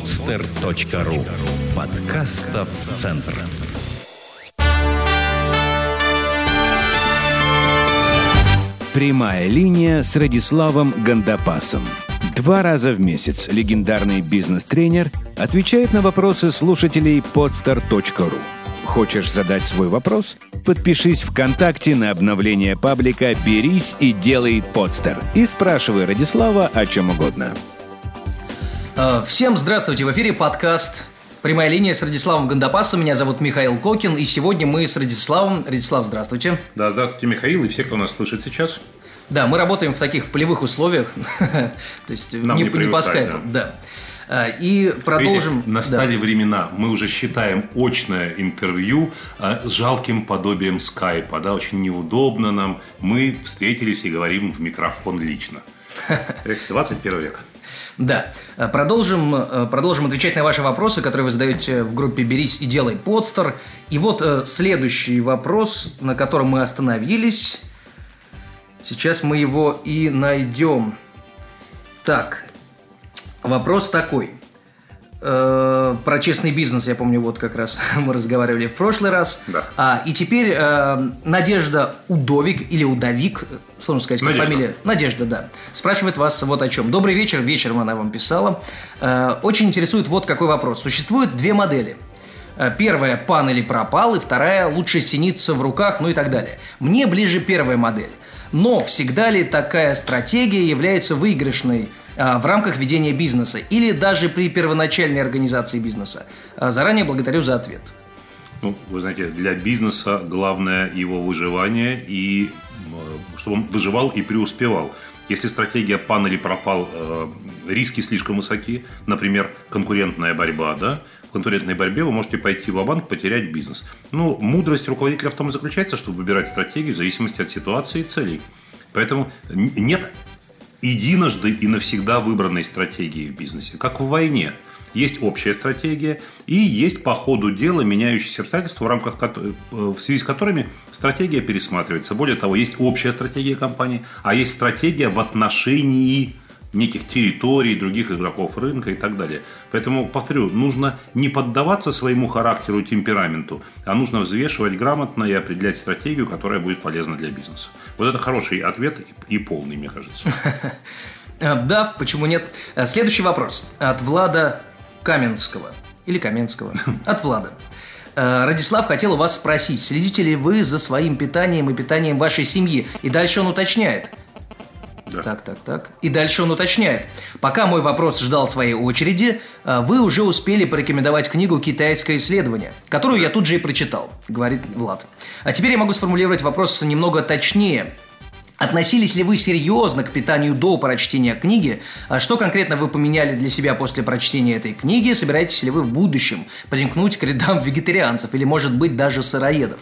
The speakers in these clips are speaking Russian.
podster.ru Подкастов Центр. Прямая линия с Радиславом Гандапасом. Два раза в месяц легендарный бизнес-тренер отвечает на вопросы слушателей podster.ru. Хочешь задать свой вопрос? Подпишись ВКонтакте на обновление паблика «Берись и делай подстер» и спрашивай Радислава о чем угодно. Э, всем здравствуйте! В эфире подкаст «Прямая линия» с Радиславом Гандапасом. Меня зовут Михаил Кокин, и сегодня мы с Радиславом. Радислав, здравствуйте. Да, здравствуйте, Михаил, и все, кто нас слышит сейчас. Да, мы работаем в таких в полевых условиях, то есть Нам не, не не по скайпу. Да. Э, И продолжим. Видите, настали Да. времена, мы уже считаем очное интервью а, с жалким подобием скайпа, да, очень неудобно нам. Мы встретились и говорим в микрофон лично. Эх, 21 век. Да. Э, Продолжим, э, продолжим отвечать на ваши вопросы, которые вы задаете в группе «Берись и делай подстер». И вот э, следующий вопрос, на котором мы остановились. Сейчас мы его и найдем. Так, вопрос такой. Э, про честный бизнес, я помню, вот как раз мы разговаривали в прошлый раз. Да. А, и теперь э, Надежда Удовик или Удовик, сложно сказать, Надежда. фамилия. Надежда, да. Спрашивает вас вот о чем. Добрый вечер. Вечером она вам писала. Э, очень интересует вот какой вопрос. Существует две модели. Э, Первая – пан или пропал, и вторая – лучше синиться в руках, ну и так далее. Мне ближе первая модель. Но всегда ли такая стратегия является выигрышной в рамках ведения бизнеса или даже при первоначальной организации бизнеса? А, Заранее благодарю за ответ. Ну, вы знаете, для бизнеса главное его выживание и чтобы он выживал и преуспевал. Если стратегия пан или пропал, э, риски слишком высоки, например, конкурентная борьба, да, в конкурентной борьбе вы можете пойти в банк потерять бизнес. Ну, мудрость руководителя в том и заключается, чтобы выбирать стратегию в зависимости от ситуации и целей. Поэтому нет единожды и навсегда выбранной стратегии в бизнесе, как в войне. Есть общая стратегия и есть по ходу дела меняющиеся обстоятельства, в рамках э, в связи с которыми стратегия пересматривается. Более того, есть общая стратегия компании, а есть стратегия в отношении неких территорий, других игроков рынка и так далее. Поэтому, повторю, нужно не поддаваться своему характеру и темпераменту, а нужно взвешивать грамотно и определять стратегию, которая будет полезна для бизнеса. Вот это хороший ответ и полный, мне кажется. Э, Да, почему нет? Э, Следующий вопрос от Влада Каменского. Или Каменского. От Влада. Э, Радислав хотел у вас спросить, следите ли вы за своим питанием и питанием вашей семьи? И дальше он уточняет. Да. Так, так, так. И дальше он уточняет. Пока мой вопрос ждал своей очереди, э, вы уже успели порекомендовать книгу «Китайское исследование», которую я тут же и прочитал, говорит Влад. А теперь я могу сформулировать вопрос немного точнее. Относились ли вы серьезно к питанию до прочтения книги? А Что конкретно вы поменяли для себя после прочтения этой книги? Собираетесь ли вы в будущем примкнуть к рядам вегетарианцев или, может быть, даже сыроедов?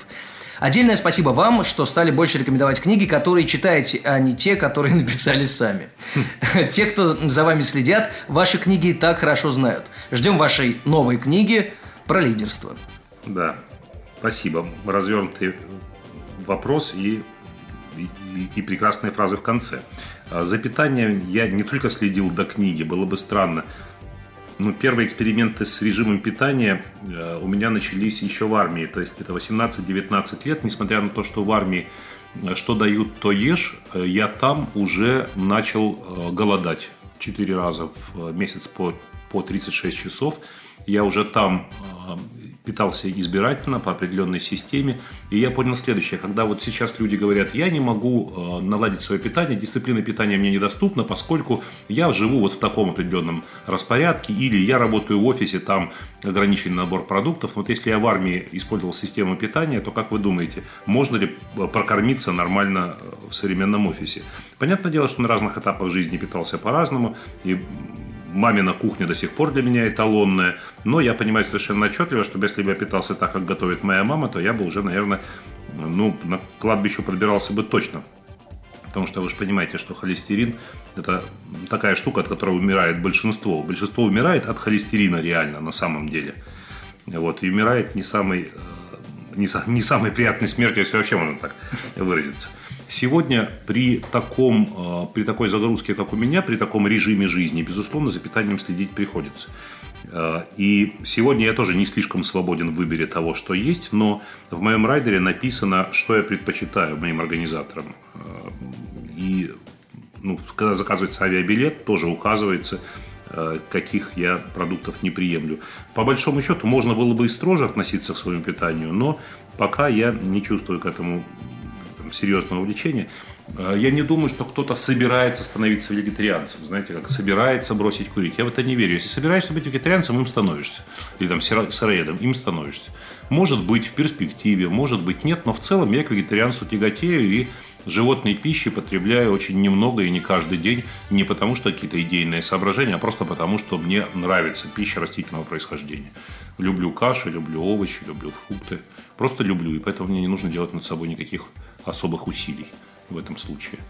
Отдельное спасибо вам, что стали больше рекомендовать книги, которые читаете, а не те, которые написали сами. Те, кто за вами следят, ваши книги и так хорошо знают. Ждем вашей новой книги про лидерство. Да, спасибо. Развернутый вопрос и, и, и прекрасные фразы в конце. А, За питанием я не только следил до книги, было бы странно. Ну, первые эксперименты с режимом питания э, у меня начались еще в армии. То есть это 18-19 лет, несмотря на то, что в армии э, что дают, то ешь, э, я там уже начал голодать. Четыре раза в месяц по, по 36 часов. Я уже там питался избирательно по определенной системе. И я понял следующее. Когда вот сейчас люди говорят, я не могу э, наладить свое питание, дисциплина питания мне недоступна, поскольку я живу вот в таком определенном распорядке, или я работаю в офисе, там ограниченный набор продуктов. Вот если я в армии использовал систему питания, то как вы думаете, можно ли э, прокормиться нормально э, в современном офисе? Понятное дело, что на разных этапах жизни питался по-разному, и мамина кухня до сих пор для меня эталонная, но я понимаю совершенно отчетливо, что если бы я питался так, как готовит моя мама, то я бы уже, наверное, ну, на кладбище пробирался бы точно. Потому что вы же понимаете, что холестерин – это такая штука, от которой умирает большинство. Большинство умирает от холестерина реально, на самом деле. Вот, и умирает не самой, э, не, не самой приятной смертью, если вообще можно так выразиться. Сегодня при, таком, при такой загрузке, как у меня, при таком режиме жизни, безусловно, за питанием следить приходится. И сегодня я тоже не слишком свободен в выборе того, что есть, но в моем райдере написано, что я предпочитаю моим организаторам. И ну, когда заказывается авиабилет, тоже указывается, э, каких я продуктов не приемлю. По большому счету, можно было бы и строже относиться к своему питанию, но пока я не чувствую к этому там, серьезного влечения. Э, я не думаю, что кто-то собирается становиться вегетарианцем, знаете, как собирается бросить курить. Я в это не верю. Если собираешься быть вегетарианцем, им становишься. Или там сыроедом, им становишься. Может быть, в перспективе, может быть, нет, но в целом я к вегетарианству тяготею и животной пищи потребляю очень немного и не каждый день, не потому что какие-то идейные соображения, а просто потому, что мне нравится пища растительного происхождения. Люблю каши, люблю овощи, люблю фрукты. Просто люблю, и поэтому мне не нужно делать над собой никаких особых усилий в этом случае.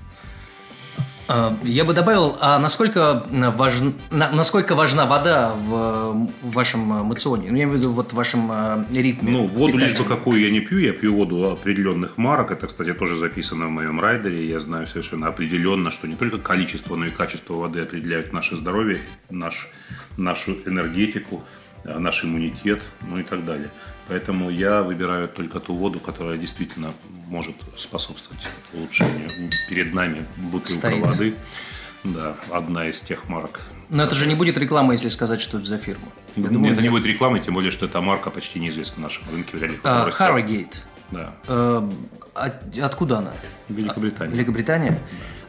А, я бы добавил, а насколько, важна, насколько важна вода в, вашем мационе? Ну, я имею в виду вот в вашем э, ритме. Ну, воду питания. лишь бы какую я не пью, я пью воду определенных марок. Это, кстати, тоже записано в моем райдере. Я знаю совершенно определенно, что не только количество, но и качество воды определяют наше здоровье, наш, нашу энергетику. Э, наш иммунитет, ну и так далее. Поэтому я выбираю только ту воду, которая действительно может способствовать улучшению. Перед нами бутылка Стоит. воды. Да, одна из тех марок. Но это же не будет реклама, если сказать, что это за фирма. Я думаю, это нет. не будет рекламы, тем более, что эта марка почти неизвестна на нашем рынке в реальных uh, Harrogate. Да. Uh, откуда она? Великобритания. Великобритания? Да.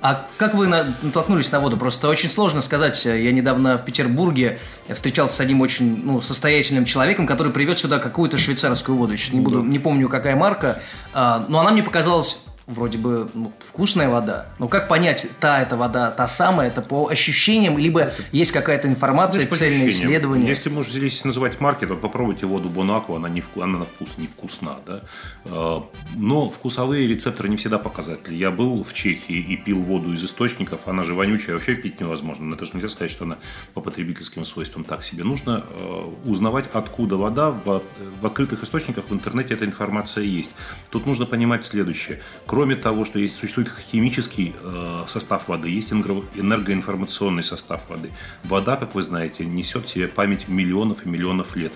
А как вы натолкнулись на воду? Просто очень сложно сказать. Я недавно в Петербурге встречался с одним очень ну, состоятельным человеком, который привез сюда какую-то швейцарскую воду. Сейчас не буду, не помню, какая марка. А, но она мне показалась вроде бы ну, вкусная вода. Но как понять, та это вода, та самая, это по ощущениям, либо есть какая-то информация, Значит, цельное исследование? Если можно здесь называть маркет, то попробуйте воду Бонакву, она, не вку... она на вкус не вкусна. Да? А, но вкусовые рецепторы не всегда показатели. Я был в Чехии и пил воду из источников, она же вонючая, вообще пить невозможно. Но это же нельзя сказать, что она по потребительским свойствам так себе. Нужно а, узнавать, откуда вода. В, в открытых источниках в интернете эта информация есть. Тут нужно понимать следующее. Кроме того, что есть, существует химический э, состав воды, есть энергоинформационный состав воды. Вода, как вы знаете, несет в себе память миллионов и миллионов лет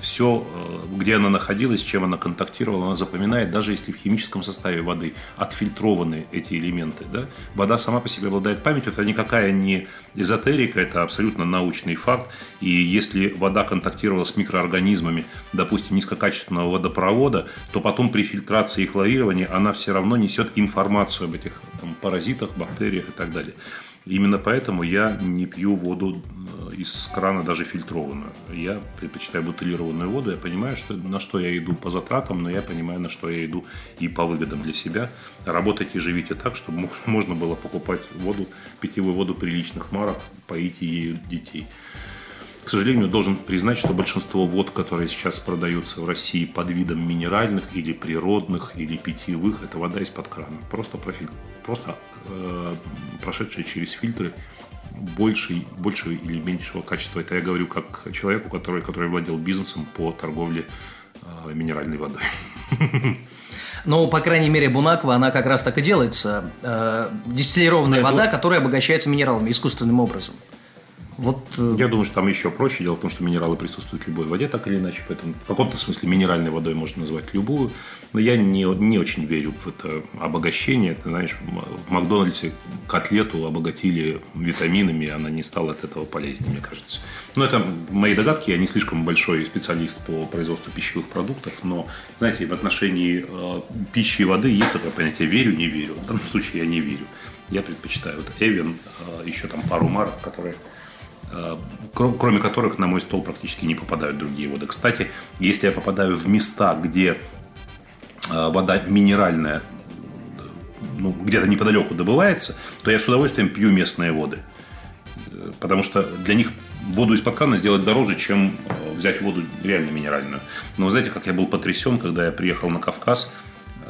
все, э, где она находилась, чем она контактировала, она запоминает, даже если в химическом составе воды отфильтрованы эти элементы. Да? Вода сама по себе обладает памятью, это никакая не эзотерика, это абсолютно научный факт. И если вода контактировала с микроорганизмами, допустим, низкокачественного водопровода, то потом при фильтрации и хлорировании она все равно несет информацию об этих там, паразитах, бактериях и так далее. Именно поэтому я не пью воду э, из крана, даже фильтрованную. Я предпочитаю бутылированную воду. Я понимаю, что, на что я иду по затратам, но я понимаю, на что я иду и по выгодам для себя. Работайте и живите так, чтобы можно было покупать воду, питьевую воду приличных марок, поить ею детей. К сожалению, должен признать, что большинство вод, которые сейчас продаются в России под видом минеральных или природных, или питьевых, это вода из-под крана. Просто, профиль, просто э, прошедшая через фильтры большей, большего или меньшего качества. Это я говорю как человеку, который, который владел бизнесом по торговле э, минеральной водой. Но, по крайней мере, Бунаква, она как раз так и делается. Э, дистиллированная вода, которая обогащается минералами искусственным образом. Вот, э, Я думаю, что там еще проще. Дело в том, что минералы присутствуют в любой воде, так или иначе. Поэтому в каком-то смысле минеральной водой можно назвать любую. Но я не, не очень верю в это обогащение. Ты знаешь, в Макдональдсе котлету обогатили витаминами, она не стала от этого полезнее, мне кажется. Но это мои догадки. Я не слишком большой специалист по производству пищевых продуктов. Но, знаете, в отношении э, пищи и воды есть такое понятие «верю, не верю». В данном случае я не верю. Я предпочитаю вот Эвен, э, еще там пару марок, которые кроме которых на мой стол практически не попадают другие воды. Кстати, если я попадаю в места, где э, вода минеральная, ну, где-то неподалеку добывается, то я с удовольствием пью местные воды. Э, потому что для них воду из-под крана сделать дороже, чем взять воду реально минеральную. Но вы знаете, как я был потрясен, когда я приехал на Кавказ,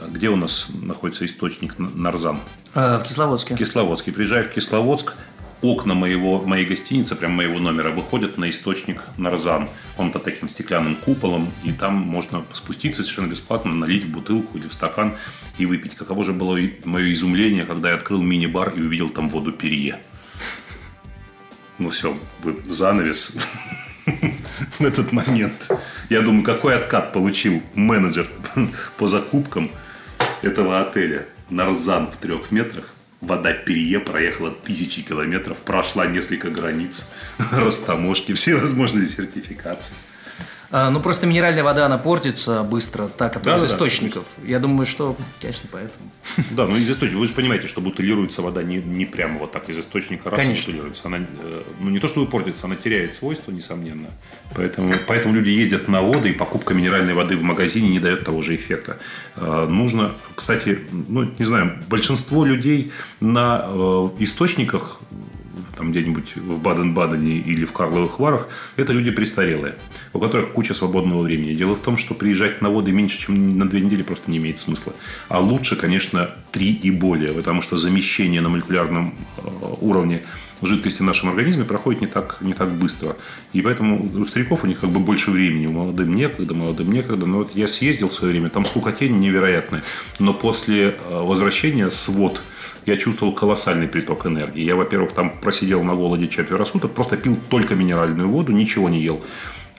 где у нас находится источник Нарзан? В Кисловодске. В Кисловодске. Приезжаю в Кисловодск, окна моего, моей гостиницы, прям моего номера, выходят на источник Нарзан. Он под таким стеклянным куполом, и там можно спуститься совершенно бесплатно, налить в бутылку или в стакан и выпить. Каково же было мое изумление, когда я открыл мини-бар и увидел там воду Перье. Ну все, занавес в этот момент. Я думаю, какой откат получил менеджер по закупкам этого отеля. Нарзан в трех метрах. Вода Перье проехала тысячи километров, прошла несколько границ, растаможки, все возможные сертификации. А, ну, просто минеральная вода, она портится быстро, та, которая да, из да, источников. Да, Я думаю, что, конечно, поэтому. Да, ну из источников. Вы же понимаете, что бутылируется вода не, не прямо вот так из источника раз конечно. бутылируется. Она, э, ну, не то, что портится, она теряет свойства, несомненно. Поэтому, поэтому люди ездят на воды, и покупка минеральной воды в магазине не дает того же эффекта. Э, нужно, кстати, ну, не знаю, большинство людей на э, источниках там где-нибудь в Баден-Бадене или в Карловых Варах, это люди престарелые, у которых куча свободного времени. Дело в том, что приезжать на воды меньше, чем на две недели просто не имеет смысла. А лучше, конечно, три и более, потому что замещение на молекулярном э, уровне жидкости в нашем организме проходит не так, не так быстро. И поэтому у стариков у них как бы больше времени. У молодым некогда, молодым некогда. Но вот я съездил в свое время, там скукотень невероятная. Но после э, возвращения свод я чувствовал колоссальный приток энергии. Я, во-первых, там просидел на голоде четверо суток, просто пил только минеральную воду, ничего не ел.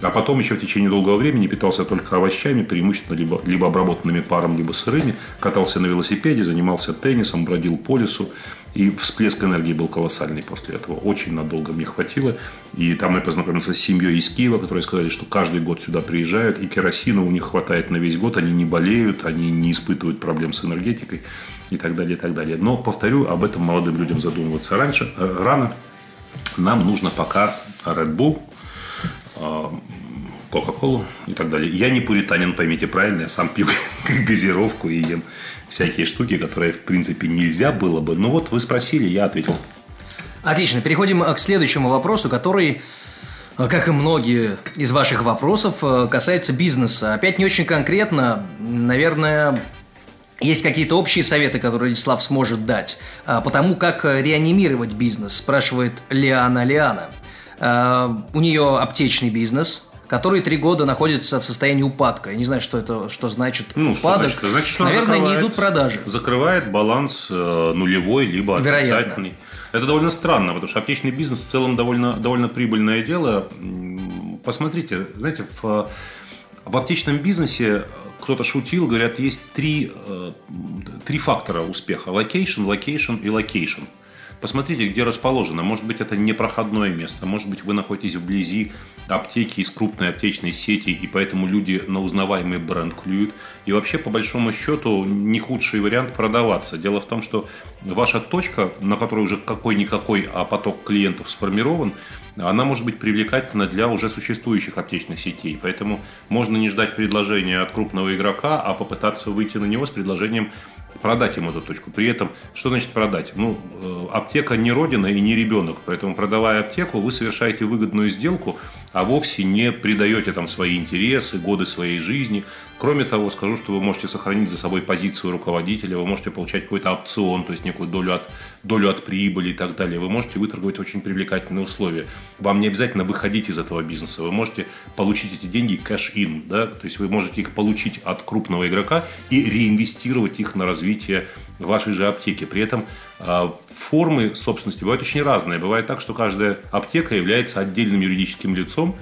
А потом еще в течение долгого времени питался только овощами, преимущественно либо, либо обработанными паром, либо сырыми. Катался на велосипеде, занимался теннисом, бродил по лесу. И всплеск энергии был колоссальный после этого. Очень надолго мне хватило. И там я познакомился с семьей из Киева, которые сказали, что каждый год сюда приезжают. И керосина у них хватает на весь год. Они не болеют, они не испытывают проблем с энергетикой и так далее, и так далее. Но, повторю, об этом молодым людям задумываться раньше, э, рано. Нам нужно пока Red Bull, э, Кока-Колу и так далее. Я не пуританин, поймите правильно, я сам пью газировку и ем всякие штуки, которые, в принципе, нельзя было бы. Но вот вы спросили, я ответил. Отлично, переходим к следующему вопросу, который как и многие из ваших вопросов, э, касается бизнеса. Опять не очень конкретно, наверное, есть какие-то общие советы, которые Владислав сможет дать по тому, как реанимировать бизнес, спрашивает Лиана Лиана. У нее аптечный бизнес, который три года находится в состоянии упадка. Я не знаю, что это что значит ну, упадок. Что значит? значит что Наверное, не идут продажи. Закрывает баланс э, нулевой, либо отрицательный. Это довольно странно, потому что аптечный бизнес в целом довольно, довольно прибыльное дело. Посмотрите, знаете, в, в аптечном бизнесе кто-то шутил, говорят, есть три, э, три фактора успеха. Location, location и location. Посмотрите, где расположено. Может быть, это непроходное место. Может быть, вы находитесь вблизи аптеки из крупной аптечной сети, и поэтому люди на узнаваемый бренд клюют. И вообще, по большому счету, не худший вариант продаваться. Дело в том, что ваша точка, на которой уже какой-никакой, а поток клиентов сформирован, она может быть привлекательна для уже существующих аптечных сетей. Поэтому можно не ждать предложения от крупного игрока, а попытаться выйти на него с предложением продать ему эту точку. При этом, что значит продать? Ну, э, аптека не родина и не ребенок, поэтому продавая аптеку, вы совершаете выгодную сделку, а вовсе не придаете там свои интересы, годы своей жизни. Кроме того, скажу, что вы можете сохранить за собой позицию руководителя, вы можете получать какой-то опцион, то есть некую долю от, долю от прибыли и так далее. Вы можете выторговать очень привлекательные условия. Вам не обязательно выходить из этого бизнеса. Вы можете получить эти деньги кэш-ин, да? то есть вы можете их получить от крупного игрока и реинвестировать их на развитие вашей же аптеки. При этом а, формы собственности бывают очень разные. Бывает так, что каждая аптека является отдельным юридическим лицом,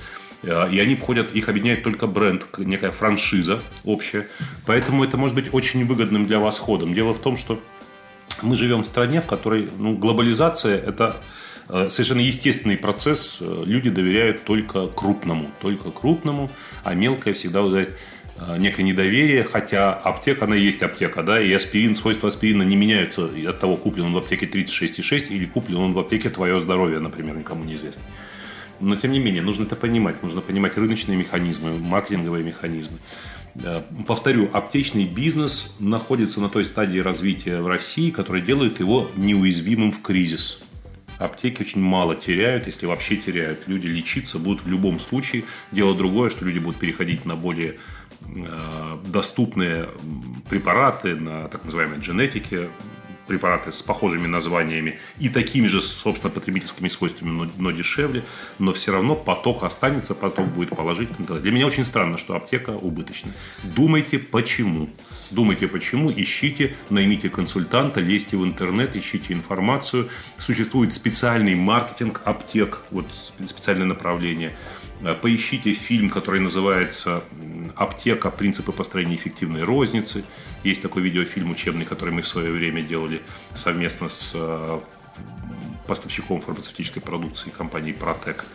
и они входят, их объединяет только бренд, некая франшиза общая. Поэтому это может быть очень выгодным для вас ходом. Дело в том, что мы живем в стране, в которой ну, глобализация – это а, совершенно естественный процесс. Люди доверяют только крупному, только крупному, а мелкое всегда вызывает Э, некое недоверие, хотя аптека, она есть аптека, да, и аспирин, свойства аспирина не меняются от того, куплен он в аптеке 36,6 или куплен он в аптеке «Твое здоровье», например, никому не известно. Но, тем не менее, нужно это понимать. Нужно понимать рыночные механизмы, маркетинговые механизмы. Э, повторю, аптечный бизнес находится на той стадии развития в России, которая делает его неуязвимым в кризис. Аптеки очень мало теряют, если вообще теряют. Люди лечиться будут в любом случае. Дело другое, что люди будут переходить на более Э, доступные препараты на так называемой генетике, препараты с похожими названиями и такими же, собственно, потребительскими свойствами, но, но дешевле, но все равно поток останется, поток будет положительный. Для меня очень странно, что аптека убыточна. Думайте, почему. Думайте, почему, ищите, наймите консультанта, лезьте в интернет, ищите информацию. Существует специальный маркетинг аптек, вот специальное направление. Э, поищите фильм, который называется «Аптека. Принципы построения эффективной розницы». Есть такой видеофильм учебный, который мы в свое время делали совместно с э, поставщиком фармацевтической продукции компании Протек.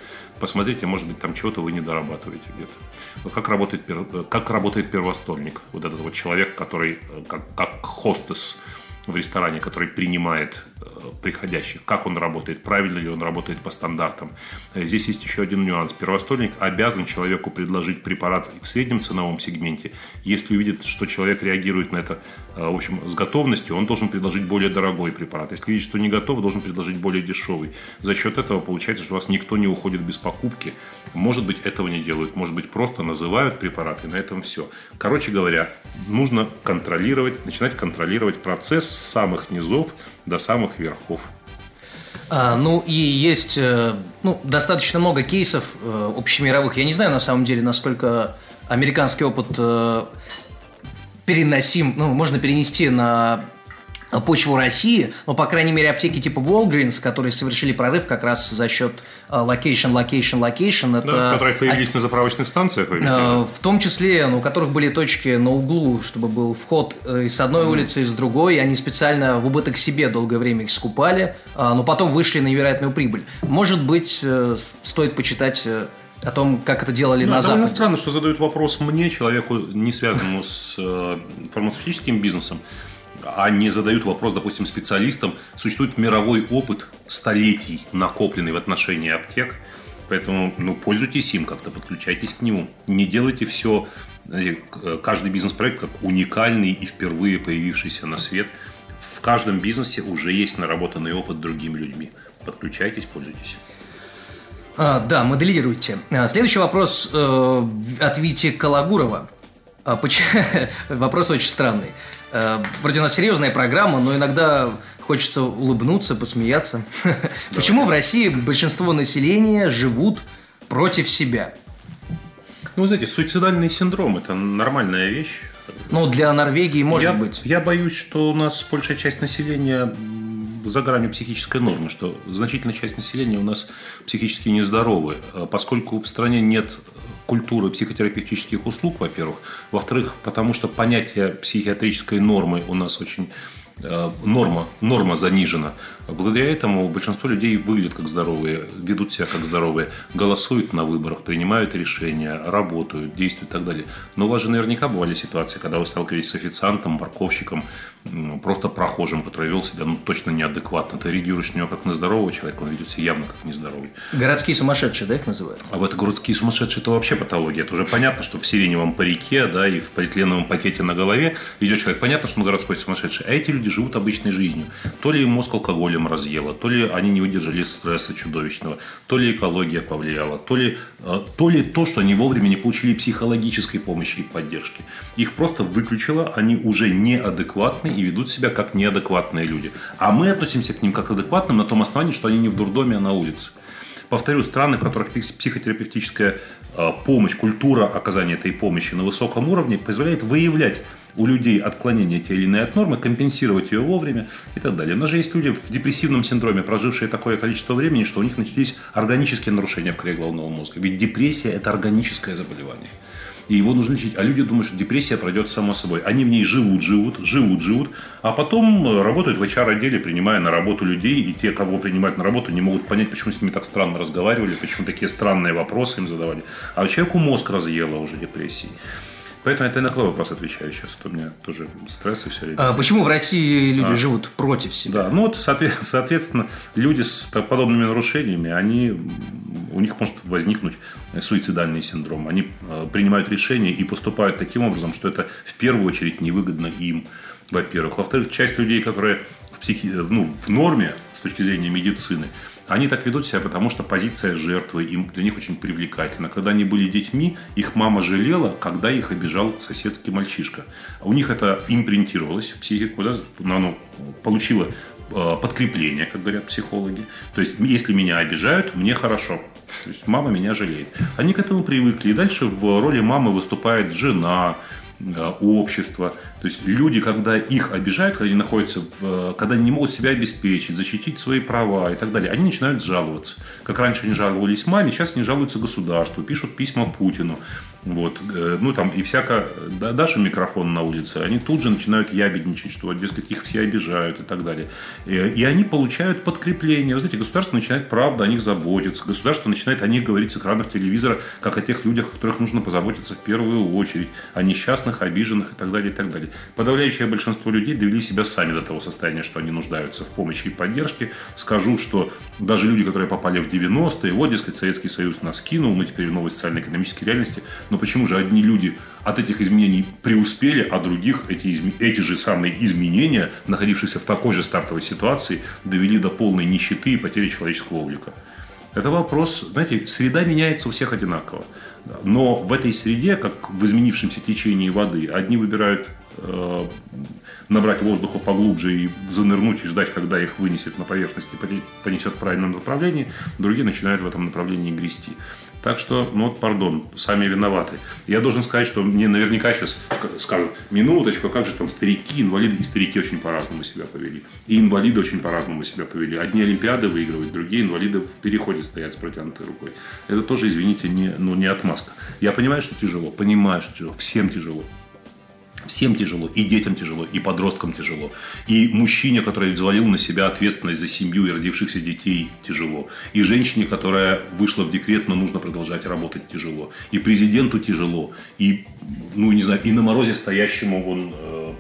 Посмотрите, может быть, там чего-то вы не дорабатываете где-то. Как работает, э, как работает первостольник? Вот этот вот человек, который как, как хостес в ресторане, который принимает э, приходящих, как он работает, правильно ли он работает по стандартам. Здесь есть еще один нюанс. Первостольник обязан человеку предложить препарат в среднем ценовом сегменте. Если увидит, что человек реагирует на это э, в общем, с готовностью, он должен предложить более дорогой препарат. Если видит, что не готов, должен предложить более дешевый. За счет этого получается, что у вас никто не уходит без покупки. Может быть, этого не делают. Может быть, просто называют препараты, на этом все. Короче говоря, нужно контролировать, начинать контролировать процесс с самых низов до самых верхов. А, ну и есть э, ну, достаточно много кейсов э, общемировых. Я не знаю на самом деле, насколько американский опыт э, переносим, ну, можно перенести на почву России, но, по крайней мере, аптеки типа Walgreens, которые совершили прорыв как раз за счет э, location, location, location. Это, да, которые появились а, на заправочных станциях? Э, в том числе, ну, у которых были точки на углу, чтобы был вход э, с одной mm. улицы, и с другой. Они специально в убыток себе долгое время их скупали, но потом вышли на невероятную прибыль. Может быть, стоит почитать о том, как это делали ну, на Западе. странно, что задают вопрос мне, человеку, не связанному с фармацевтическим бизнесом а не задают вопрос, допустим, специалистам. Существует мировой опыт столетий, накопленный в отношении аптек. Поэтому ну, пользуйтесь им как-то, подключайтесь к нему. Не делайте все, каждый бизнес-проект как уникальный и впервые появившийся на свет. В каждом бизнесе уже есть наработанный опыт другими людьми. Подключайтесь, пользуйтесь. А, да, моделируйте. А, следующий вопрос э, от Вити Калагурова. А, вопрос очень странный. Э, вроде у нас серьезная программа, но иногда хочется улыбнуться, посмеяться. Почему в России большинство населения живут против себя? Ну, вы знаете, суицидальный синдром – это нормальная вещь. Ну, для Норвегии может я, быть. Я боюсь, что у нас большая часть населения за гранью психической нормы, что значительная часть населения у нас психически нездоровы, э, поскольку в стране нет культуры психотерапевтических услуг, во-первых. Во-вторых, потому что понятие психиатрической нормы у нас очень Э, норма, норма занижена. Благодаря этому большинство людей выглядят как здоровые, ведут себя как здоровые, голосуют на выборах, принимают решения, работают, действуют и так далее. Но у вас же наверняка бывали ситуации, когда вы сталкивались с официантом, парковщиком, просто прохожим, который вел себя ну, точно неадекватно. Ты реагируешь на него как на здорового человека, он ведет себя явно как нездоровый. Городские сумасшедшие, да, их называют? А вот городские сумасшедшие – это вообще патология. Это уже понятно, что в сиреневом парике да, и в полиэтиленовом пакете на голове идет человек. Понятно, что он городской сумасшедший. А эти люди живут обычной жизнью. То ли мозг алкоголем разъело, то ли они не выдержали стресса чудовищного, то ли экология повлияла, то ли, э, то ли то, что они вовремя не получили психологической помощи и поддержки. Их просто выключило, они уже неадекватны и ведут себя как неадекватные люди. А мы относимся к ним как к адекватным на том основании, что они не в дурдоме, а на улице. Повторю, страны, в которых психотерапевтическая э, помощь, культура оказания этой помощи на высоком уровне позволяет выявлять у людей отклонение те или иные от нормы, компенсировать ее вовремя и так далее. У нас же есть люди в депрессивном синдроме, прожившие такое количество времени, что у них начались органические нарушения в коре головного мозга. Ведь депрессия – это органическое заболевание. И его нужно лечить. А люди думают, что депрессия пройдет само собой. Они в ней живут, живут, живут, живут, а потом работают в HR-отделе, принимая на работу людей, и те, кого принимают на работу, не могут понять, почему с ними так странно разговаривали, почему такие странные вопросы им задавали. А человеку мозг разъело уже депрессией. Поэтому это на какой вопрос отвечаю сейчас. У меня тоже стресс и все время. А почему в России люди а. живут против себя? Да, ну вот, соответственно, люди с подобными нарушениями, они, у них может возникнуть суицидальный синдром. Они э, принимают решения и поступают таким образом, что это в первую очередь невыгодно им, во-первых. Во-вторых, часть людей, которые психи... ну, в норме с точки зрения медицины, они так ведут себя, потому что позиция жертвы им для них очень привлекательна. Когда они были детьми, их мама жалела, когда их обижал соседский мальчишка. У них это импринтировалось в психику, да, оно получило э, подкрепление, как говорят психологи. То есть, если меня обижают, мне хорошо. То есть, мама меня жалеет. Они к этому привыкли. И дальше в роли мамы выступает жена, Э, общества. То есть люди, когда их обижают, когда они находятся, в, когда они не могут себя обеспечить, защитить свои права и так далее, они начинают жаловаться. Как раньше они жаловались маме, сейчас они жалуются государству, пишут письма Путину. Вот, э, ну там и всяко, да, даже микрофон на улице, они тут же начинают ябедничать, что вот, дескать, их все обижают и так далее. И, и они получают подкрепление. Вы знаете, государство начинает правда о них заботиться, государство начинает о них говорить с экранов телевизора, как о тех людях, о которых нужно позаботиться в первую очередь, о несчастных, обиженных и так далее, и так далее. Подавляющее большинство людей довели себя сами до того состояния, что они нуждаются в помощи и поддержке. Скажу, что даже люди, которые попали в 90-е, вот, дескать, Советский Союз нас кинул, мы теперь в новой социально-экономической реальности, но почему же одни люди от этих изменений преуспели, а других эти, эти же самые изменения, находившиеся в такой же стартовой ситуации, довели до полной нищеты и потери человеческого облика? Это вопрос, знаете, среда меняется у всех одинаково. Но в этой среде, как в изменившемся течении воды, одни выбирают э, набрать воздуха поглубже и занырнуть и ждать, когда их вынесет на поверхность и понесет в правильном направлении, другие начинают в этом направлении грести. Так что, ну вот, пардон, сами виноваты. Я должен сказать, что мне наверняка сейчас скажут, минуточку, а как же там старики, инвалиды, и старики очень по-разному себя повели. И инвалиды очень по-разному себя повели. Одни Олимпиады выигрывают, другие инвалиды в переходе стоят с протянутой рукой. Это тоже, извините, не, ну, не отмазка. Я понимаю, что тяжело, понимаю, что тяжело, всем тяжело. Всем тяжело, и детям тяжело, и подросткам тяжело. И мужчине, который взвалил на себя ответственность за семью и родившихся детей, тяжело. И женщине, которая вышла в декрет, но нужно продолжать работать, тяжело. И президенту тяжело. И, ну, не знаю, и на морозе стоящему вон э,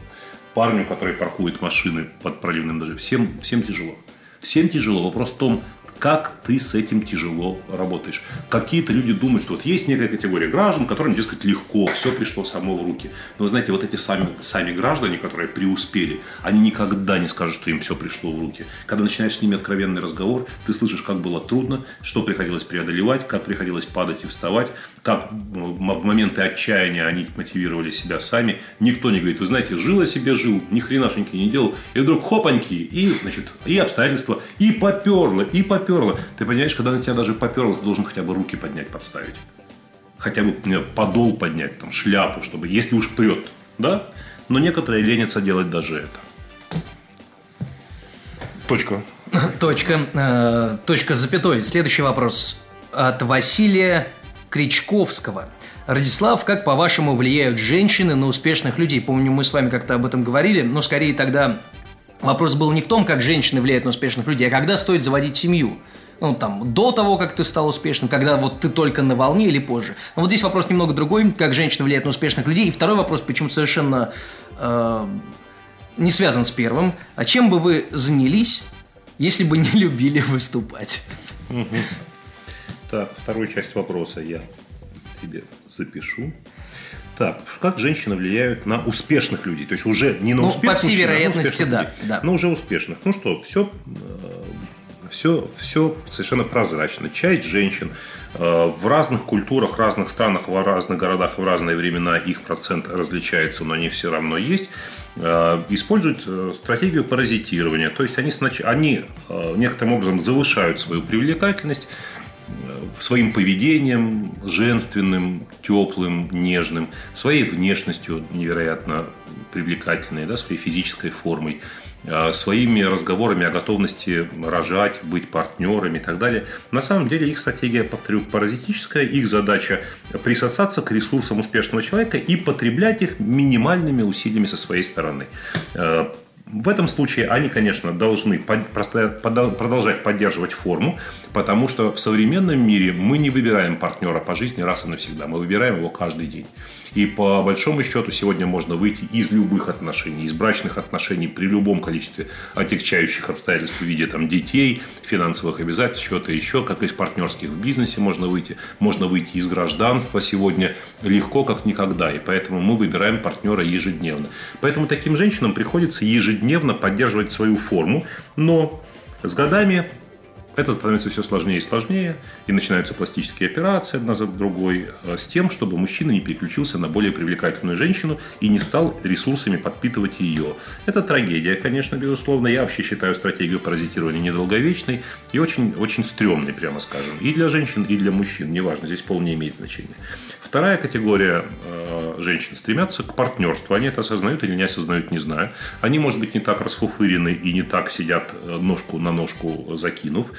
парню, который паркует машины под проливным дождем. Всем, всем тяжело. Всем тяжело. Вопрос в том, как ты с этим тяжело работаешь. Какие-то люди думают, что вот есть некая категория граждан, которым, дескать, легко, все пришло само в руки. Но, знаете, вот эти сами, сами граждане, которые преуспели, они никогда не скажут, что им все пришло в руки. Когда начинаешь с ними откровенный разговор, ты слышишь, как было трудно, что приходилось преодолевать, как приходилось падать и вставать, как в моменты отчаяния они мотивировали себя сами. Никто не говорит, вы знаете, жил я себе, жил, ни хренашеньки не делал, и вдруг хопаньки, и, значит, и обстоятельства, и поперло, и поперло. Ты понимаешь, когда на тебя даже поперло, ты должен хотя бы руки поднять, подставить. Хотя бы подол поднять, там, шляпу, чтобы, если уж прет, да? Но некоторые ленятся делать даже это. Точка. Точка. Э, точка запятой. Следующий вопрос. От Василия Кричковского. Радислав, как по-вашему влияют женщины на успешных людей? Помню, мы с вами как-то об этом говорили, но скорее тогда Вопрос был не в том, как женщины влияют на успешных людей, а когда стоит заводить семью. Ну, там, до того, как ты стал успешным, когда вот ты только на волне или позже. Но вот здесь вопрос немного другой, как женщина влияет на успешных людей. И второй вопрос, почему совершенно э, не связан с первым. А чем бы вы занялись, если бы не любили выступать? Так, вторую часть вопроса я тебе запишу. Так, как женщины влияют на успешных людей? То есть уже не на ну, успешных, по всей мужчин, вероятности, а да, людей, да. Но уже успешных. Ну что, все, все, все совершенно прозрачно. Часть женщин э, в разных культурах, разных странах, в разных городах в разные времена их процент различается, но они все равно есть э, используют э, стратегию паразитирования. То есть они, они некоторым образом завышают свою привлекательность, своим поведением женственным, теплым, нежным, своей внешностью невероятно привлекательной, да, своей физической формой, а, своими разговорами о готовности рожать, быть партнерами и так далее. На самом деле их стратегия, повторю, паразитическая. Их задача присосаться к ресурсам успешного человека и потреблять их минимальными усилиями со своей стороны. В этом случае они, конечно, должны продолжать поддерживать форму, потому что в современном мире мы не выбираем партнера по жизни раз и навсегда, мы выбираем его каждый день. И по большому счету сегодня можно выйти из любых отношений, из брачных отношений при любом количестве отягчающих обстоятельств в виде там, детей, финансовых обязательств, чего-то еще, как из партнерских в бизнесе можно выйти. Можно выйти из гражданства сегодня легко, как никогда. И поэтому мы выбираем партнера ежедневно. Поэтому таким женщинам приходится ежедневно ежедневно поддерживать свою форму, но с годами это становится все сложнее и сложнее, и начинаются пластические операции одна за другой, э, с тем, чтобы мужчина не переключился на более привлекательную женщину и не стал ресурсами подпитывать ее. Это трагедия, конечно, безусловно. Я вообще считаю стратегию паразитирования недолговечной и очень, очень стрёмной, прямо скажем. И для женщин, и для мужчин, неважно, здесь пол не имеет значения. Вторая категория э, женщин стремятся к партнерству. Они это осознают или не осознают, не знаю. Они, может быть, не так расфуфырены и не так сидят э, ножку на ножку закинув.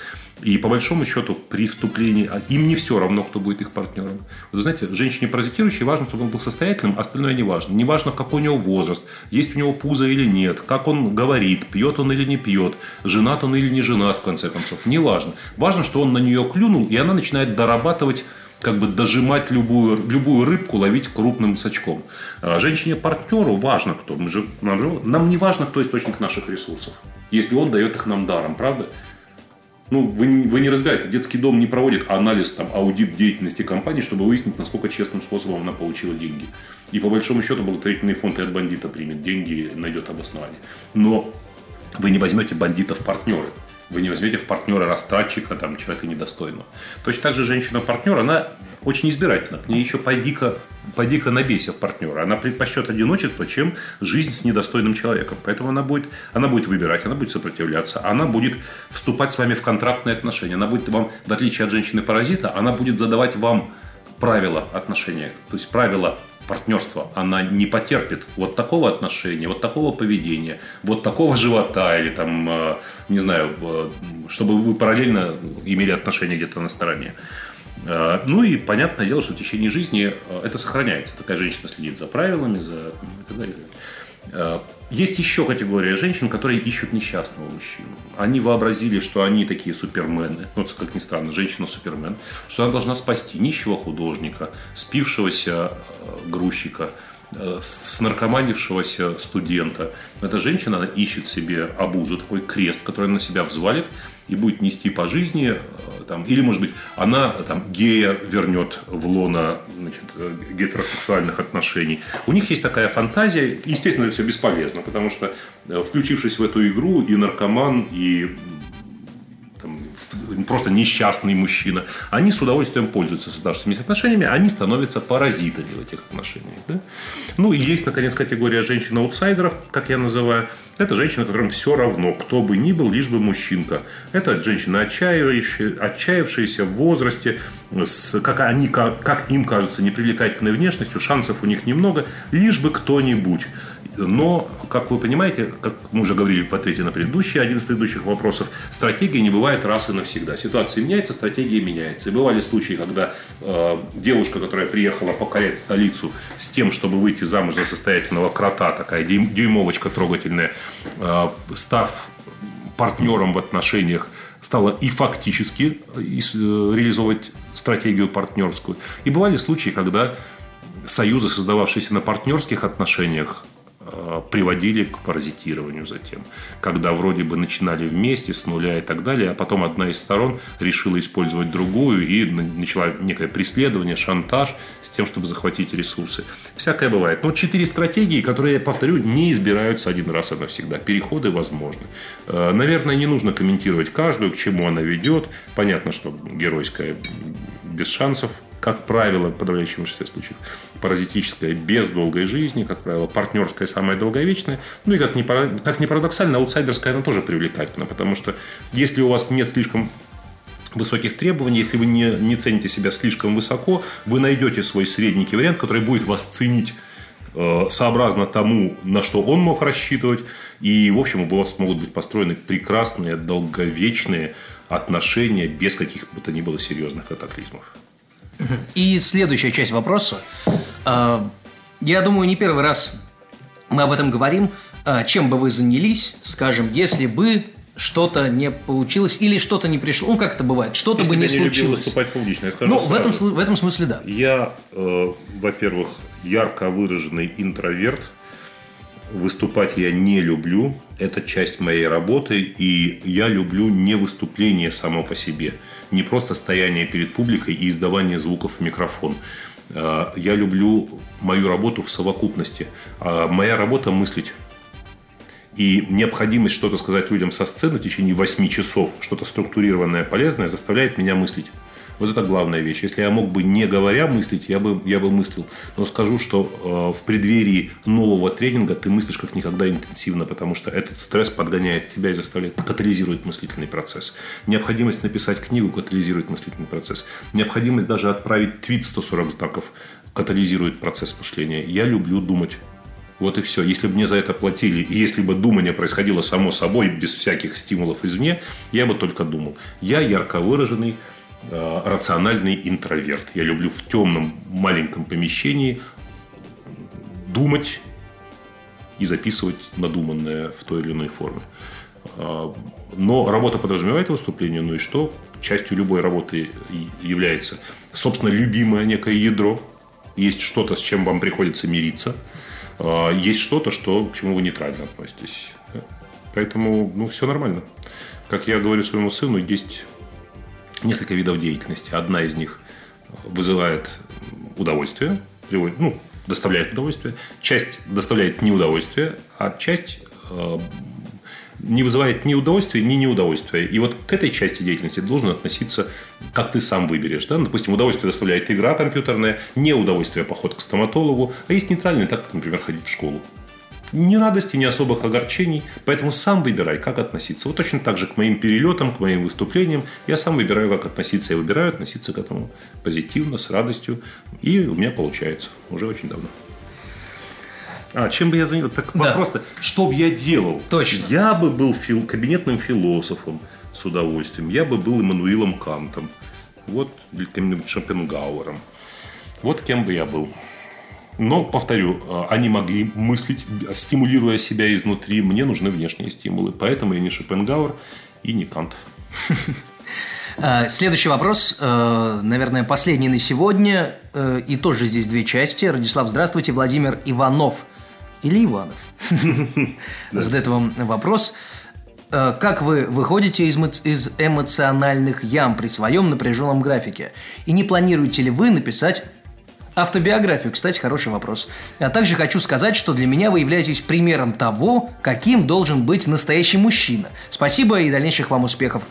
И по большому счету при вступлении а им не все равно, кто будет их партнером. Вы знаете, женщине паразитирующей важно, чтобы он был состоятельным, остальное не важно. Не важно, какой у него возраст, есть у него пузо или нет, как он говорит, пьет он или не пьет, женат он или не женат, в конце концов. Не важно. Важно, что он на нее клюнул, и она начинает дорабатывать как бы дожимать любую, любую рыбку, ловить крупным сачком. А женщине-партнеру важно кто. Мы же, нам, нам не важно, кто источник наших ресурсов, если он дает их нам даром, правда? Ну, вы, вы не разбираете, детский дом не проводит анализ, там, аудит деятельности компании, чтобы выяснить, насколько честным способом она получила деньги. И по большому счету благотворительный фонд и от бандита примет деньги, найдет обоснование. Но вы не возьмете бандита в партнеры. Вы не возьмете в партнера растратчика, там, человека недостойного. Точно так же женщина-партнер, она очень избирательна. К ней еще пойди-ка пойди набейся в партнера. Она предпочтет одиночество, чем жизнь с недостойным человеком. Поэтому она будет, она будет выбирать, она будет сопротивляться, она будет вступать с вами в контрактные отношения. Она будет вам, в отличие от женщины-паразита, она будет задавать вам правила отношения. То есть правила партнерства, она не потерпит вот такого отношения, вот такого поведения, вот такого живота или там, э, не знаю, чтобы вы параллельно имели отношения где-то на стороне. Э, ну и понятное дело, что в течение жизни э, это сохраняется. Такая женщина следит за правилами, за и так далее. Э, есть еще категория женщин, которые ищут несчастного мужчину. Они вообразили, что они такие супермены. Вот, как ни странно, женщина-супермен. Что она должна спасти нищего художника, спившегося грузчика, с наркоманившегося студента. Эта женщина, она ищет себе обузу, такой крест, который она на себя взвалит и будет нести по жизни там, или, может быть, она там, гея вернет в лона значит, гетеросексуальных отношений. У них есть такая фантазия. Естественно, это все бесполезно, потому что, э, включившись в эту игру, и наркоман, и просто несчастный мужчина, они с удовольствием пользуются создавшимися отношениями, они становятся паразитами в этих отношениях. Да? Ну и есть, наконец, категория женщин-аутсайдеров, как я называю. Это женщина, которым все равно, кто бы ни был, лишь бы мужчинка. Это женщина, отчаявшаяся, в возрасте, с, как, они, как, как им кажется, непривлекательной внешностью, шансов у них немного, лишь бы кто-нибудь. Но, как вы понимаете, как мы уже говорили в ответе на предыдущий, один из предыдущих вопросов, стратегия не бывает раз и навсегда. Ситуация меняется, стратегия меняется. И бывали случаи, когда э, девушка, которая приехала покорять столицу с тем, чтобы выйти замуж за состоятельного крота, такая дюймовочка трогательная, э, став партнером в отношениях, стала и фактически э, реализовывать стратегию партнерскую. И бывали случаи, когда союзы, создававшиеся на партнерских отношениях, Э, приводили к паразитированию затем. Когда вроде бы начинали вместе с нуля и так далее, а потом одна из сторон решила использовать другую и начала некое преследование, шантаж с тем, чтобы захватить ресурсы. Всякое бывает. Но четыре стратегии, которые, я повторю, не избираются один раз и навсегда. Переходы возможны. Э, наверное, не нужно комментировать каждую, к чему она ведет. Понятно, что геройская без шансов как правило, в подавляющем большинстве случаев, паразитическая без долгой жизни, как правило, партнерская самая долговечная. Ну и как ни, как ни парадоксально, аутсайдерская она тоже привлекательна, потому что если у вас нет слишком высоких требований, если вы не, не цените себя слишком высоко, вы найдете свой средненький вариант, который будет вас ценить э, сообразно тому, на что он мог рассчитывать. И, в общем, у вас могут быть построены прекрасные, долговечные отношения без каких бы то ни было серьезных катаклизмов. И следующая часть вопроса. А, я думаю, не первый раз мы об этом говорим. А, чем бы вы занялись, скажем, если бы что-то не получилось или что-то не пришло. Ну, как это бывает? Что-то бы не, не случилось. Любил выступать публично. ну, в этом, в этом смысле да. Я, э, во-первых, ярко выраженный интроверт – Выступать я не люблю, это часть моей работы, и я люблю не выступление само по себе, не просто стояние перед публикой и издавание звуков в микрофон. А, я люблю мою работу в совокупности. А, моя работа мыслить. И необходимость что-то сказать людям со сцены в течение 8 часов, что-то структурированное, полезное, заставляет меня мыслить. Вот это главная вещь. Если я мог бы, не говоря, мыслить, я бы, я бы мыслил. Но скажу, что э, в преддверии нового тренинга ты мыслишь как никогда интенсивно, потому что этот стресс подгоняет тебя и заставляет, катализирует мыслительный процесс. Необходимость написать книгу катализирует мыслительный процесс. Необходимость даже отправить твит 140 знаков катализирует процесс мышления. Я люблю думать. Вот и все. Если бы мне за это платили, и если бы думание происходило само собой, без всяких стимулов извне, я бы только думал. Я ярко выраженный, рациональный интроверт. Я люблю в темном маленьком помещении думать и записывать надуманное в той или иной форме. Э, но работа подразумевает выступление, ну и что? Частью любой работы является, собственно, любимое некое ядро. Есть что-то, с чем вам приходится мириться – а, есть что-то, что, к чему вы нейтрально относитесь. Поэтому, ну, все нормально. Как я говорю своему сыну, есть несколько видов деятельности. Одна из них вызывает удовольствие, приводит, ну, доставляет удовольствие. Часть доставляет неудовольствие, а часть а, не вызывает ни удовольствия, ни неудовольствия. И вот к этой части деятельности должен относиться, как ты сам выберешь. Да? Допустим, удовольствие доставляет игра компьютерная, неудовольствие поход к стоматологу, а есть нейтральный, так, например, ходить в школу. Ни радости, ни особых огорчений. Поэтому сам выбирай, как относиться. Вот точно так же к моим перелетам, к моим выступлениям. Я сам выбираю, как относиться. Я выбираю относиться к этому позитивно, с радостью. И у меня получается. Уже очень давно. А, чем бы я занялся? Так да. просто, что бы я делал? Точно. Я бы был фил, кабинетным философом с удовольствием. Я бы был Эммануилом Кантом. Вот, или каким-нибудь Шопенгауэром. Вот кем бы я был. Но, повторю, а, они могли мыслить, стимулируя себя изнутри. Мне нужны внешние стимулы. Поэтому я не Шопенгауэр и не Кант. А, следующий вопрос, э, наверное, последний на сегодня. Э, и тоже здесь две части. Радислав, здравствуйте. Владимир Иванов или Иванов задает вам вопрос. Э, как вы выходите из эмоциональных ям при своем напряженном графике? И не планируете ли вы написать автобиографию? Кстати, хороший вопрос. А также хочу сказать, что для меня вы являетесь примером того, каким должен быть настоящий мужчина. Спасибо и дальнейших вам успехов.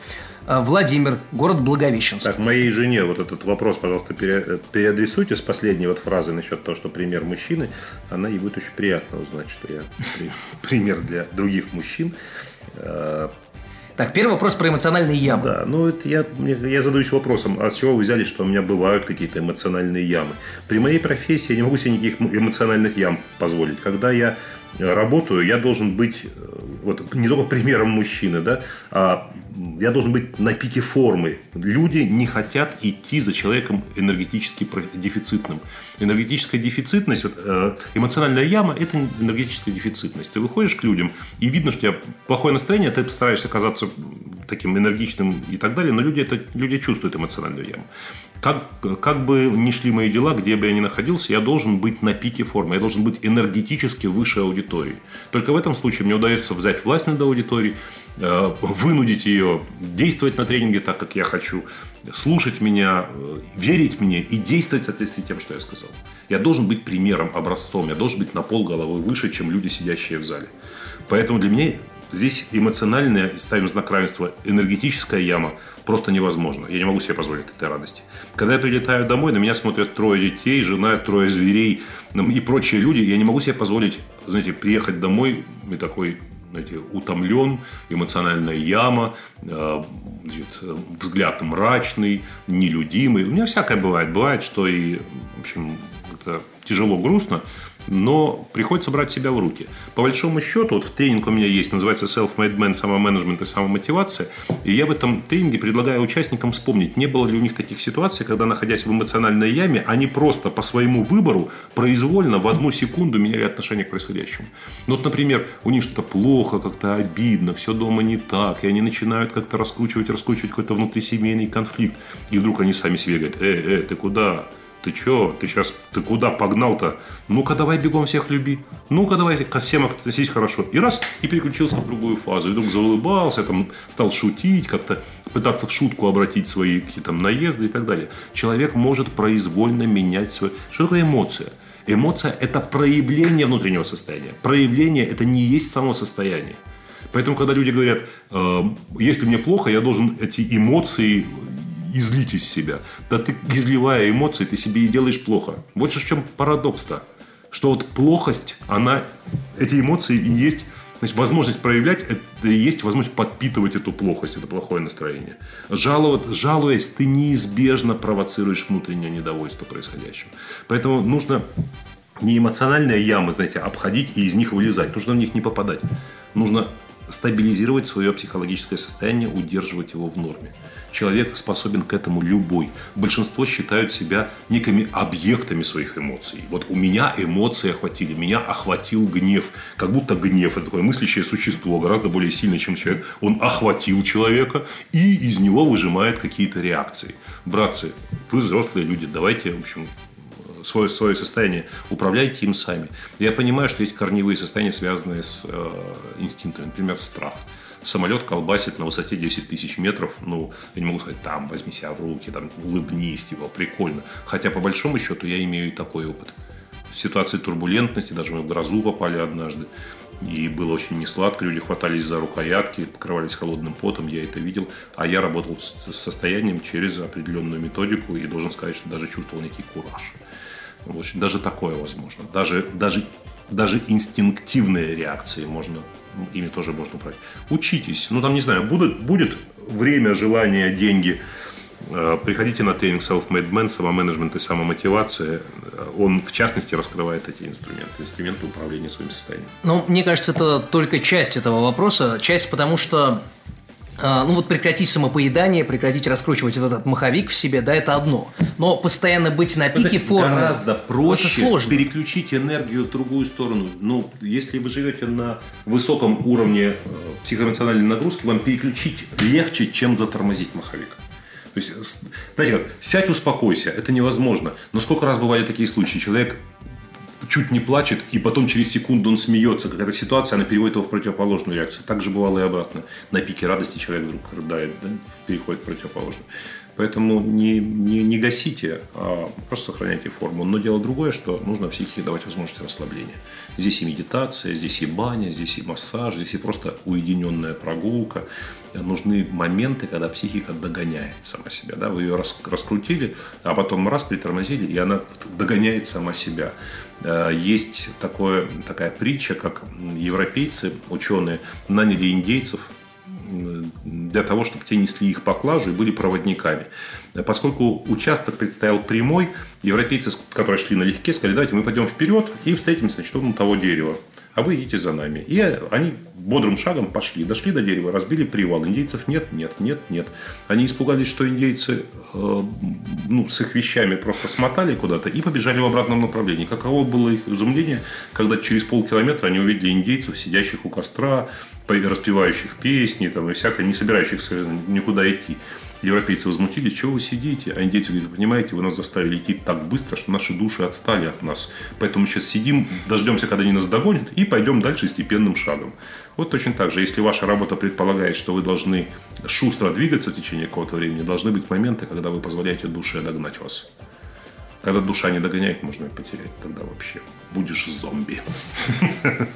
Э, Владимир, город Благовещенск. Так, моей жене вот этот вопрос, пожалуйста, пере, переадресуйте с последней вот фразы насчет того, что пример мужчины. Она ей будет очень приятно узнать, что я пример для других мужчин. Так, первый вопрос про эмоциональные ямы. Да, ну это я, я задаюсь вопросом, а с чего вы взяли, что у меня бывают какие-то эмоциональные ямы? При моей профессии я не могу себе никаких эмоциональных ям позволить. Когда я работаю, я должен быть вот, не только примером мужчины, да, а я должен быть на пике формы. Люди не хотят идти за человеком энергетически дефицитным. Энергетическая дефицитность, вот, э, эмоциональная яма – это энергетическая дефицитность. Ты выходишь к людям, и видно, что у тебя плохое настроение, ты стараешься казаться таким энергичным и так далее, но люди, это, люди чувствуют эмоциональную яму. Как, как бы ни шли мои дела, где бы я ни находился, я должен быть на пике формы, я должен быть энергетически выше аудитории. Только в этом случае мне удается взять власть над аудиторией, э, вынудить ее действовать на тренинге так, как я хочу, слушать меня, э, верить мне и действовать в соответствии с тем, что я сказал. Я должен быть примером, образцом, я должен быть на пол головы выше, чем люди, сидящие в зале. Поэтому для меня здесь эмоциональная, ставим знак равенства, энергетическая яма – просто невозможно. Я не могу себе позволить этой радости. Когда я прилетаю домой, на меня смотрят трое детей, жена, трое зверей и прочие люди. Я не могу себе позволить, знаете, приехать домой и такой знаете, утомлен, эмоциональная яма, э, значит, взгляд мрачный, нелюдимый. У меня всякое бывает. Бывает, что и, в общем, это тяжело, грустно но приходится брать себя в руки. По большому счету, вот тренинг у меня есть, называется Self-Made Man, самоменеджмент и самомотивация, и я в этом тренинге предлагаю участникам вспомнить, не было ли у них таких ситуаций, когда, находясь в эмоциональной яме, они просто по своему выбору произвольно в одну секунду меняли отношение к происходящему. Ну, вот, например, у них что-то плохо, как-то обидно, все дома не так, и они начинают как-то раскручивать, раскручивать какой-то внутрисемейный конфликт, и вдруг они сами себе говорят, э, э, ты куда? Ты что, ты сейчас, ты куда погнал-то? Ну-ка давай бегом всех люби. Ну-ка давай ко всем относись хорошо. И раз, и переключился в другую фазу. И вдруг заулыбался, там, стал шутить, как-то пытаться в шутку обратить свои какие-то наезды и так далее. Человек может произвольно менять свой... Что такое эмоция? Эмоция – это проявление внутреннего состояния. Проявление – это не есть само состояние. Поэтому, когда люди говорят, э, если мне плохо, я должен эти эмоции излить из себя. Да ты, изливая эмоции, ты себе и делаешь плохо. Вот в чем парадокс-то. Что вот плохость, она, эти эмоции и есть Значит, возможность проявлять – это и есть возможность подпитывать эту плохость, это плохое настроение. Жаловать, жалуясь, ты неизбежно провоцируешь внутреннее недовольство происходящим. Поэтому нужно не эмоциональные ямы, знаете, обходить и из них вылезать. Нужно в них не попадать. Нужно стабилизировать свое психологическое состояние, удерживать его в норме. Человек способен к этому любой. Большинство считают себя некими объектами своих эмоций. Вот у меня эмоции охватили, меня охватил гнев. Как будто гнев – это такое мыслящее существо, гораздо более сильное, чем человек. Он охватил человека и из него выжимает какие-то реакции. Братцы, вы взрослые люди, давайте, в общем, свое, свое состояние, управляйте им сами. Я понимаю, что есть корневые состояния, связанные с э, инстинктами, например, страх. Самолет колбасит на высоте 10 тысяч метров, ну, я не могу сказать, там, возьми себя в руки, там, улыбнись, типа, прикольно. Хотя, по большому счету, я имею и такой опыт. В ситуации турбулентности, даже мы в грозу попали однажды, и было очень несладко, люди хватались за рукоятки, покрывались холодным потом, я это видел. А я работал с состоянием через определенную методику и должен сказать, что даже чувствовал некий кураж. В общем, даже такое возможно. Даже, даже, даже инстинктивные реакции можно, ими тоже можно управлять. Учитесь. Ну, там, не знаю, будет, будет время, желание, деньги. Э, приходите на тренинг Self-Made Man, самоменеджмент и самомотивация. Он, в частности, раскрывает эти инструменты, инструменты управления своим состоянием. Ну, мне кажется, это только часть этого вопроса. Часть, потому что ну вот прекратить самопоедание, прекратить раскручивать этот, этот маховик в себе, да, это одно. Но постоянно быть на пике это формы гораздо проще это сложно. переключить энергию в другую сторону. Ну, если вы живете на высоком уровне э, психоэмоциональной нагрузки, вам переключить легче, чем затормозить маховик. То есть, знаете как, сядь, успокойся, это невозможно. Но сколько раз бывали такие случаи, человек чуть не плачет, и потом через секунду он смеется. Какая-то ситуация, она переводит его в противоположную реакцию. Так же бывало и обратно. На пике радости человек вдруг рыдает, да, переходит в противоположную. Поэтому не, не, не гасите, а просто сохраняйте форму. Но дело другое, что нужно психике давать возможность расслабления. Здесь и медитация, здесь и баня, здесь и массаж, здесь и просто уединенная прогулка. Нужны моменты, когда психика догоняет сама себя. Да? Вы ее раскрутили, а потом раз притормозили, и она догоняет сама себя. Э, есть такое, такая притча, как европейцы, ученые, наняли индейцев для того, чтобы те несли их поклажу и были проводниками. Поскольку участок предстоял прямой, европейцы, которые шли налегке, сказали, давайте мы пойдем вперед и встретимся значит, у того дерева а вы идите за нами. И они бодрым шагом пошли, дошли до дерева, разбили привал. Индейцев нет, нет, нет, нет. Они испугались, что индейцы э, ну, с их вещами просто смотали куда-то и побежали в обратном направлении. Каково было их изумление, когда через полкилометра они увидели индейцев, сидящих у костра, распевающих песни там, и всякое, не собирающихся никуда идти. Европейцы возмутились, чего вы сидите? А индейцы говорят, понимаете, вы нас заставили идти так быстро, что наши души отстали от нас. Поэтому сейчас сидим, дождемся, когда они нас догонят, и пойдем дальше степенным шагом. Вот точно так же, если ваша работа предполагает, что вы должны шустро двигаться в течение какого-то времени, должны быть моменты, когда вы позволяете душе догнать вас. Когда душа не догоняет, можно ее потерять. Тогда вообще будешь зомби.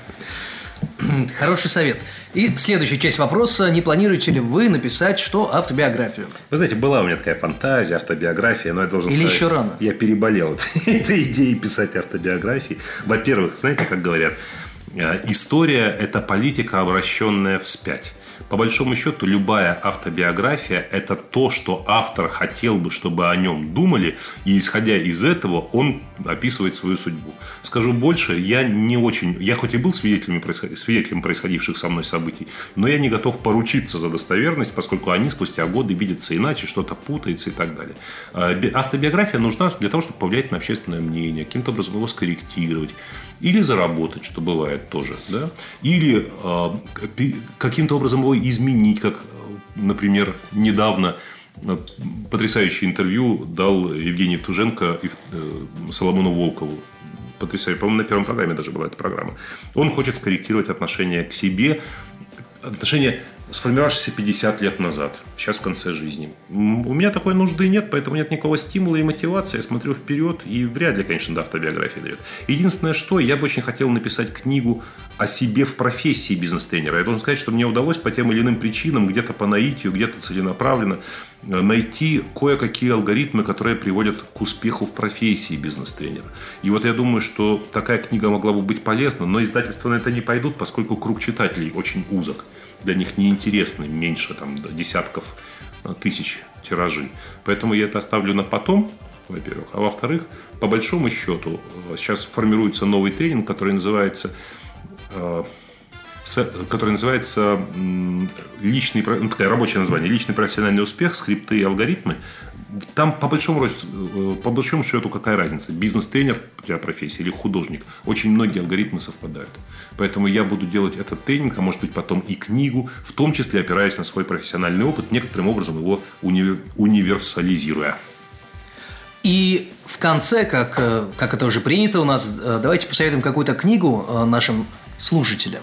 Хороший совет. И следующая часть вопроса. Не планируете ли вы написать что автобиографию? Вы знаете, была у меня такая фантазия, автобиография, но я должен Или сказать... еще рано? Я переболел этой идеей писать автобиографии. Во-первых, знаете, как говорят, э, история – это политика, обращенная вспять. По большому счету, любая автобиография – это то, что автор хотел бы, чтобы о нем думали, и исходя из этого он описывает свою судьбу. Скажу больше, я не очень, я хоть и был свидетелем, свидетелем происходивших со мной событий, но я не готов поручиться за достоверность, поскольку они спустя годы видятся иначе, что-то путается и так далее. А, автобиография нужна для того, чтобы повлиять на общественное мнение, каким-то образом его скорректировать. Или заработать, что бывает тоже. Да? Или э, каким-то образом его изменить, как, например, недавно Потрясающее интервью дал Евгений Туженко и э, Соломону Волкову. Потрясающе. По-моему, на первом программе даже была эта программа. Он хочет скорректировать отношение к себе, отношение сформировавшийся 50 лет назад, сейчас в конце жизни. У меня такой нужды нет, поэтому нет никакого стимула и мотивации. Я смотрю вперед и вряд ли, конечно, до автобиографии дает. Единственное, что я бы очень хотел написать книгу о себе в профессии бизнес-тренера. Я должен сказать, что мне удалось по тем или иным причинам, где-то по наитию, где-то целенаправленно, э, найти кое-какие алгоритмы, которые приводят к успеху в профессии бизнес-тренера. И вот я думаю, что такая книга могла бы быть полезна, но издательства на это не пойдут, поскольку круг читателей очень узок для них неинтересны, меньше там, десятков э, тысяч тиражей. Поэтому я это оставлю на потом, во-первых. А во-вторых, по большому счету, э, сейчас формируется новый тренинг, который называется э, который называется личный, ну, такое рабочее название, личный профессиональный успех, скрипты и алгоритмы. Там по большому, э, по большому счету какая разница? Бизнес-тренер для профессии или художник? Очень многие алгоритмы совпадают. Поэтому я буду делать этот тренинг, а может быть потом и книгу, в том числе опираясь на свой профессиональный опыт, некоторым образом его уни- универсализируя. И в конце, как, э, как это уже принято у нас, э, давайте посоветуем какую-то книгу нашим слушателям.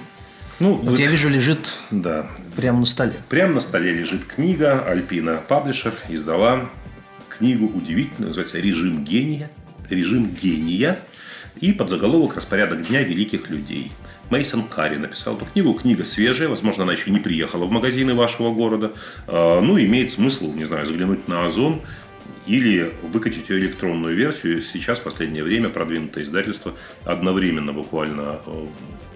Ну, вот, вот я вижу, лежит да. прямо на столе. Прямо на столе лежит книга Альпина Паблишер издала книгу удивительную, называется «Режим гения». «Режим гения» и под заголовок «Распорядок дня великих людей». Мейсон Карри написал эту книгу. Книга свежая, возможно, она еще не приехала в магазины вашего города. А, ну, имеет смысл, не знаю, заглянуть на Озон или выкатить ее электронную версию. Сейчас в последнее время продвинутое издательство одновременно буквально э,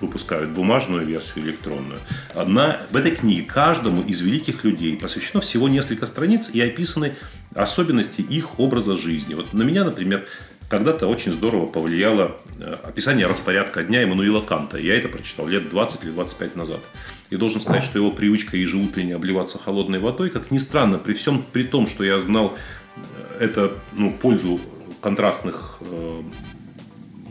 выпускают бумажную версию электронную. На, в этой книге каждому из великих людей посвящено всего несколько страниц и описаны особенности их образа жизни. Вот на меня, например, когда-то очень здорово повлияло э, описание распорядка дня Эммануила Канта. Я это прочитал лет 20 или 25 назад. И должен сказать, что его привычка ежеутренне обливаться холодной водой, как ни странно, при всем при том, что я знал это ну, пользу контрастных, э,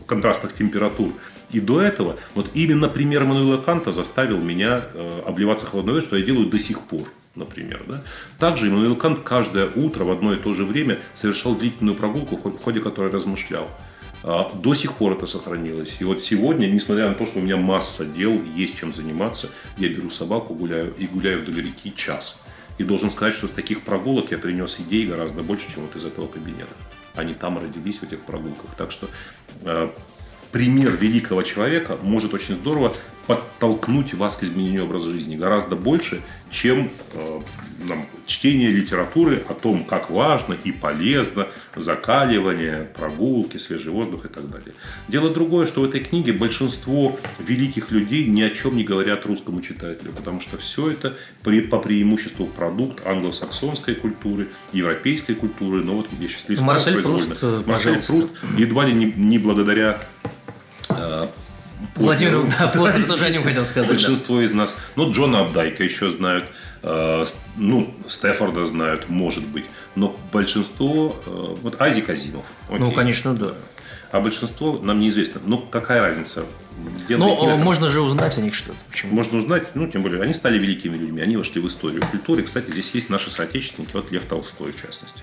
контрастных температур и до этого, вот именно пример Мануила Канта заставил меня э, обливаться холодной водой, что я делаю до сих пор например. Да? Также Иммануил Кант каждое утро в одно и то же время совершал длительную прогулку, в ходе которой размышлял. А, до сих пор это сохранилось. И вот сегодня, несмотря на то, что у меня масса дел, есть чем заниматься, я беру собаку гуляю и гуляю вдоль реки час. И должен сказать, что с таких прогулок я принес идей гораздо больше, чем вот из этого кабинета. Они там родились в этих прогулках. Так что э, пример великого человека может очень здорово подтолкнуть вас к изменению образа жизни гораздо больше, чем э, нам, чтение литературы о том, как важно и полезно закаливание, прогулки, свежий воздух и так далее. Дело другое, что в этой книге большинство великих людей ни о чем не говорят русскому читателю, потому что все это при, по преимуществу продукт англосаксонской культуры, европейской культуры, но вот я сейчас листаю Марсель Пруст, Марсель Пруст, едва ли не, не благодаря Владимир, да, Владимир тоже о нем хотел сказать. Большинство да. из нас, ну, Джона Абдайка еще знают, э, ну, Стефорда знают, может быть, но большинство, э, вот Ази Казимов. Окей. Ну, конечно, да. А большинство нам неизвестно. Ну, какая разница? Ну, можно же узнать о них что-то. Почему? Можно узнать, ну, тем более, они стали великими людьми, они вошли в историю культуры. Кстати, здесь есть наши соотечественники, вот Лев Толстой, в частности.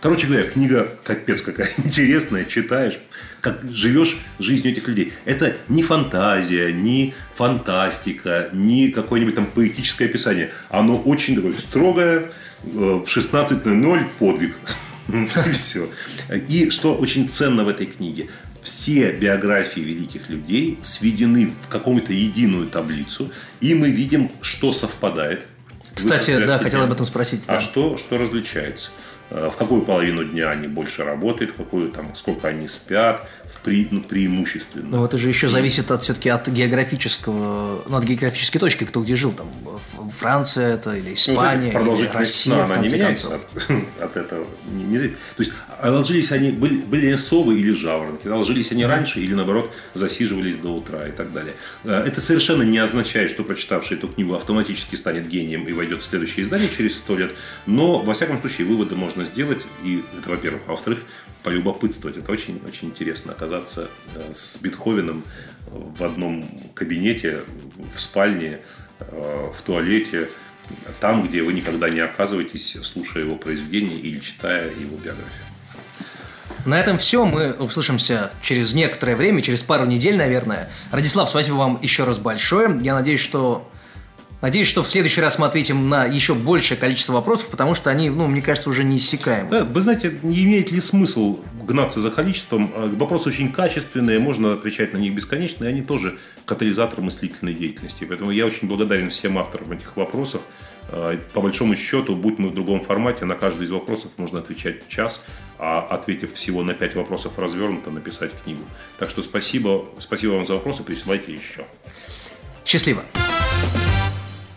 Короче говоря, книга капец какая интересная, читаешь, как живешь жизнью этих людей. Это не фантазия, не фантастика, не какое-нибудь там поэтическое описание. Оно очень такое строгое, э, в 16.00 подвиг. И все. И что очень ценно в этой книге, все биографии великих людей сведены в какую-то единую таблицу, и мы видим, что совпадает. Кстати, да, хотел об этом спросить. А да. что, что различается? Э, в какую половину дня они больше работают, в какую там, сколько они спят, пре, ну, преимущественно. Ну, это же еще зависит от все-таки от географического, ну, от географической точки, кто где жил, там, Франция это или ну, Испания, ну, или Россия, сна, она не меняется от, от этого. Не, не, то есть, ложились они, были, были совы или жаворонки, ложились они раньше или, наоборот, засиживались до утра и так далее. Э, это совершенно не означает, что прочитавший эту книгу автоматически станет гением и войдет в следующее издание через сто лет, но, во всяком случае, выводы можно сделать, и это, во-первых. А во-вторых, полюбопытствовать. Это очень, очень интересно оказаться э, с Бетховеном в одном кабинете, в спальне, э, в туалете, там, где вы никогда не оказываетесь, слушая его произведения или читая его биографию. На этом все. Мы услышимся через некоторое время, через пару недель, наверное. Радислав, спасибо вам еще раз большое. Я надеюсь, что Надеюсь, что в следующий раз мы ответим на еще большее количество вопросов, потому что они, ну, мне кажется, уже неиссякаемы. Да, вы знаете, не имеет ли смысл гнаться за количеством? А, вопросы очень качественные, можно отвечать на них бесконечно, и они тоже катализатор мыслительной деятельности. Поэтому я очень благодарен всем авторам этих вопросов. А, по большому счету, будь мы в другом формате, на каждый из вопросов можно отвечать час, а ответив всего на пять вопросов развернуто, написать книгу. Так что спасибо, спасибо вам за вопросы, присылайте еще. Счастливо!